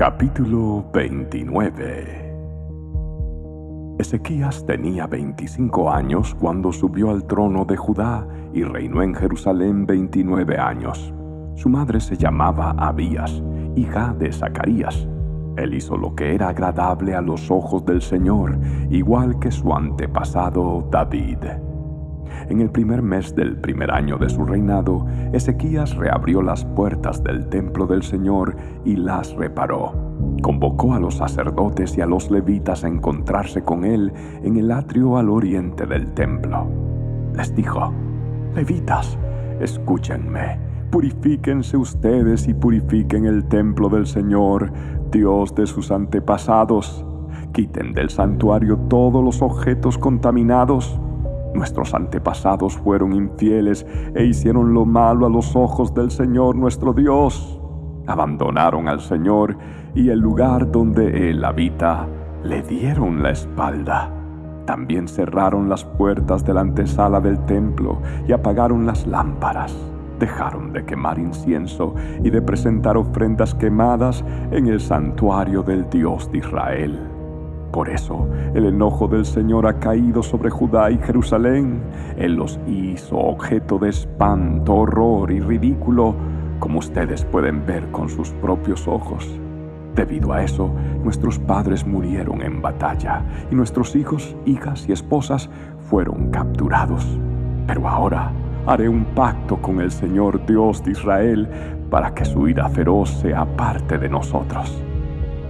Capítulo 29 Ezequías tenía 25 años cuando subió al trono de Judá y reinó en Jerusalén 29 años. Su madre se llamaba Abías, hija de Zacarías. Él hizo lo que era agradable a los ojos del Señor, igual que su antepasado David. En el primer mes del primer año de su reinado, Ezequías reabrió las puertas del templo del Señor y las reparó. Convocó a los sacerdotes y a los levitas a encontrarse con él en el atrio al oriente del templo. Les dijo, Levitas, escúchenme, purifíquense ustedes y purifiquen el templo del Señor, Dios de sus antepasados. Quiten del santuario todos los objetos contaminados Nuestros antepasados fueron infieles e hicieron lo malo a los ojos del Señor nuestro Dios. Abandonaron al Señor y el lugar donde Él habita le dieron la espalda. También cerraron las puertas de la antesala del templo y apagaron las lámparas. Dejaron de quemar incienso y de presentar ofrendas quemadas en el santuario del Dios de Israel. Por eso el enojo del Señor ha caído sobre Judá y Jerusalén. Él los hizo objeto de espanto, horror y ridículo, como ustedes pueden ver con sus propios ojos. Debido a eso, nuestros padres murieron en batalla y nuestros hijos, hijas y esposas fueron capturados. Pero ahora haré un pacto con el Señor Dios de Israel para que su ira feroz sea parte de nosotros.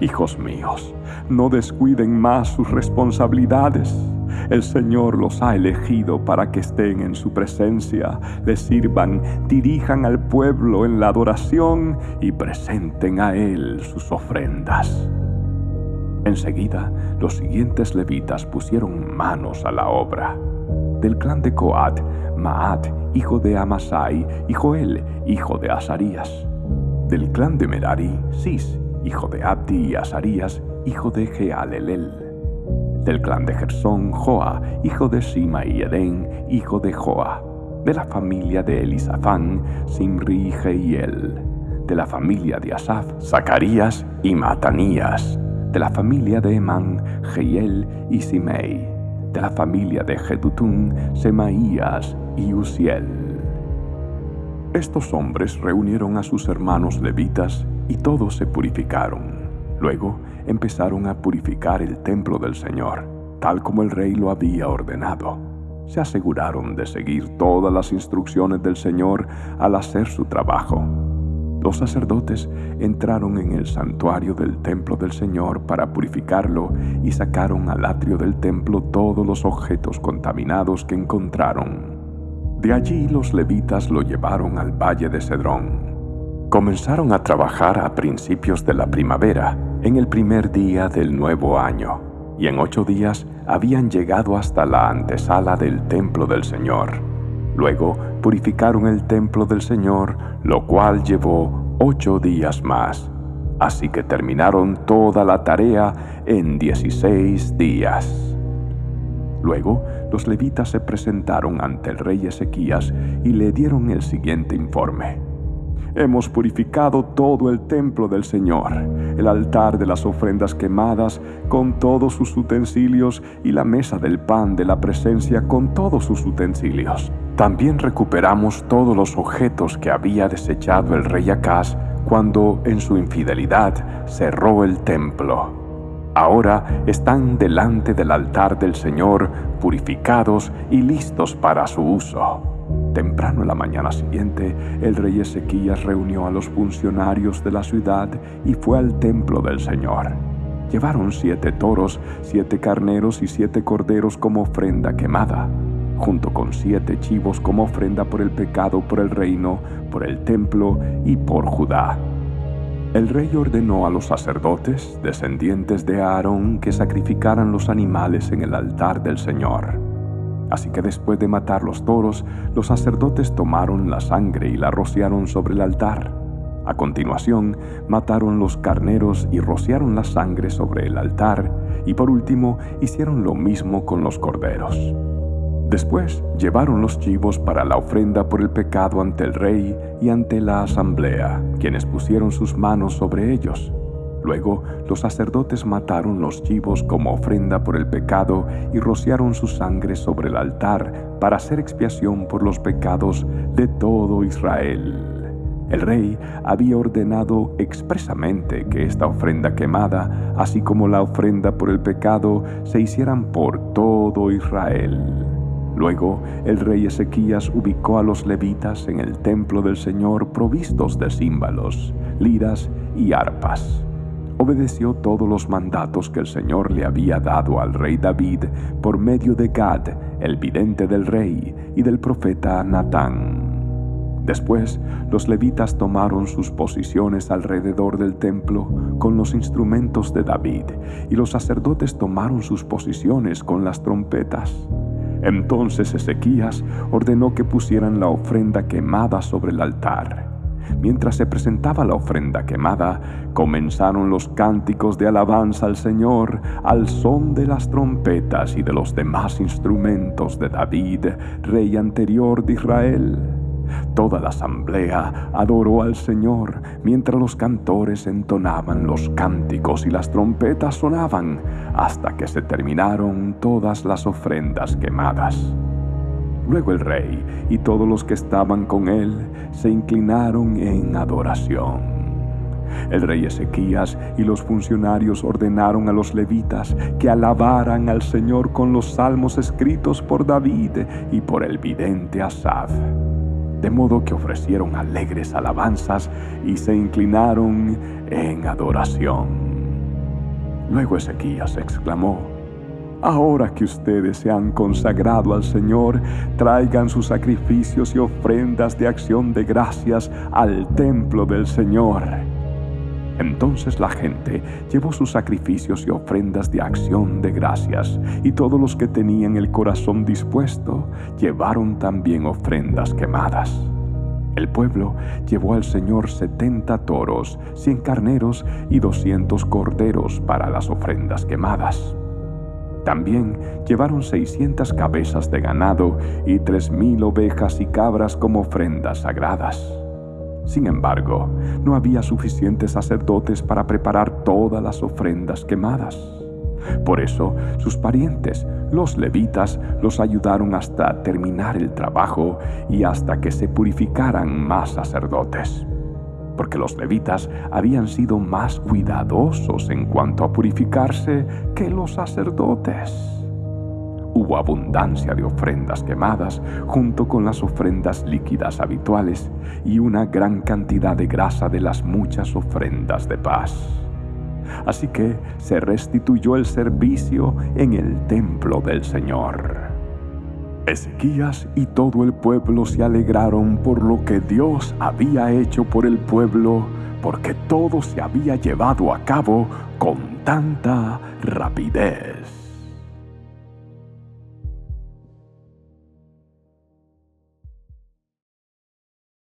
Hijos míos, no descuiden más sus responsabilidades. El Señor los ha elegido para que estén en su presencia, le sirvan, dirijan al pueblo en la adoración y presenten a Él sus ofrendas. Enseguida, los siguientes levitas pusieron manos a la obra. Del clan de Coat, Maat, hijo de Amasai, y Joel, hijo de Azarías. Del clan de Merari, Sis, hijo de Abdi y Azarías, hijo de Jealelel. Del clan de Gersón, Joa, hijo de Sima y Edén, hijo de Joa. De la familia de Elisafán, Simri y Jeiel. De la familia de Asaf, Zacarías y Matanías. De la familia de Emán, Jeiel y Simei. De la familia de Jedutún, Semaías y Uziel. Estos hombres reunieron a sus hermanos levitas y todos se purificaron. Luego empezaron a purificar el templo del Señor, tal como el rey lo había ordenado. Se aseguraron de seguir todas las instrucciones del Señor al hacer su trabajo. Los sacerdotes entraron en el santuario del templo del Señor para purificarlo y sacaron al atrio del templo todos los objetos contaminados que encontraron. De allí los levitas lo llevaron al valle de Cedrón Comenzaron a trabajar a principios de la primavera, en el primer día del nuevo año, y en ocho días habían llegado hasta la antesala del templo del Señor. Luego purificaron el templo del Señor, lo cual llevó ocho días más. Así que terminaron toda la tarea en dieciséis días. Luego, los levitas se presentaron ante el rey Ezequías y le dieron el siguiente informe. Hemos purificado todo el templo del Señor, el altar de las ofrendas quemadas con todos sus utensilios y la mesa del pan de la presencia con todos sus utensilios. También recuperamos todos los objetos que había desechado el rey Acaz cuando en su infidelidad cerró el templo. Ahora están delante del altar del Señor purificados y listos para su uso. Temprano en la mañana siguiente, el rey Ezequías reunió a los funcionarios de la ciudad y fue al templo del Señor. Llevaron siete toros, siete carneros y siete corderos como ofrenda quemada, junto con siete chivos como ofrenda por el pecado, por el reino, por el templo y por Judá. El rey ordenó a los sacerdotes, descendientes de Aarón, que sacrificaran los animales en el altar del Señor. Así que después de matar los toros, los sacerdotes tomaron la sangre y la rociaron sobre el altar. A continuación, mataron los carneros y rociaron la sangre sobre el altar, y por último hicieron lo mismo con los corderos. Después llevaron los chivos para la ofrenda por el pecado ante el rey y ante la asamblea, quienes pusieron sus manos sobre ellos. Luego los sacerdotes mataron los chivos como ofrenda por el pecado y rociaron su sangre sobre el altar para hacer expiación por los pecados de todo Israel. El rey había ordenado expresamente que esta ofrenda quemada, así como la ofrenda por el pecado, se hicieran por todo Israel. Luego el rey Ezequías ubicó a los levitas en el templo del Señor provistos de címbalos, liras y arpas obedeció todos los mandatos que el Señor le había dado al rey David por medio de Gad, el vidente del rey, y del profeta Natán. Después, los levitas tomaron sus posiciones alrededor del templo con los instrumentos de David, y los sacerdotes tomaron sus posiciones con las trompetas. Entonces Ezequías ordenó que pusieran la ofrenda quemada sobre el altar Mientras se presentaba la ofrenda quemada, comenzaron los cánticos de alabanza al Señor al son de las trompetas y de los demás instrumentos de David, rey anterior de Israel. Toda la asamblea adoró al Señor mientras los cantores entonaban los cánticos y las trompetas sonaban hasta que se terminaron todas las ofrendas quemadas. Luego el rey y todos los que estaban con él se inclinaron en adoración. El rey Ezequías y los funcionarios ordenaron a los levitas que alabaran al Señor con los salmos escritos por David y por el vidente Asaf. De modo que ofrecieron alegres alabanzas y se inclinaron en adoración. Luego Ezequías exclamó, Ahora que ustedes se han consagrado al Señor, traigan sus sacrificios y ofrendas de acción de gracias al templo del Señor. Entonces la gente llevó sus sacrificios y ofrendas de acción de gracias, y todos los que tenían el corazón dispuesto llevaron también ofrendas quemadas. El pueblo llevó al Señor setenta toros, cien carneros y doscientos corderos para las ofrendas quemadas. También llevaron seiscientas cabezas de ganado y tres mil ovejas y cabras como ofrendas sagradas. Sin embargo, no había suficientes sacerdotes para preparar todas las ofrendas quemadas. Por eso, sus parientes, los levitas, los ayudaron hasta terminar el trabajo y hasta que se purificaran más sacerdotes porque los levitas habían sido más cuidadosos en cuanto a purificarse que los sacerdotes. Hubo abundancia de ofrendas quemadas junto con las ofrendas líquidas habituales y una gran cantidad de grasa de las muchas ofrendas de paz. Así que se restituyó el servicio en el templo del Señor. Ezequías y todo el pueblo se alegraron por lo que Dios había hecho por el pueblo, porque todo se había llevado a cabo con tanta rapidez.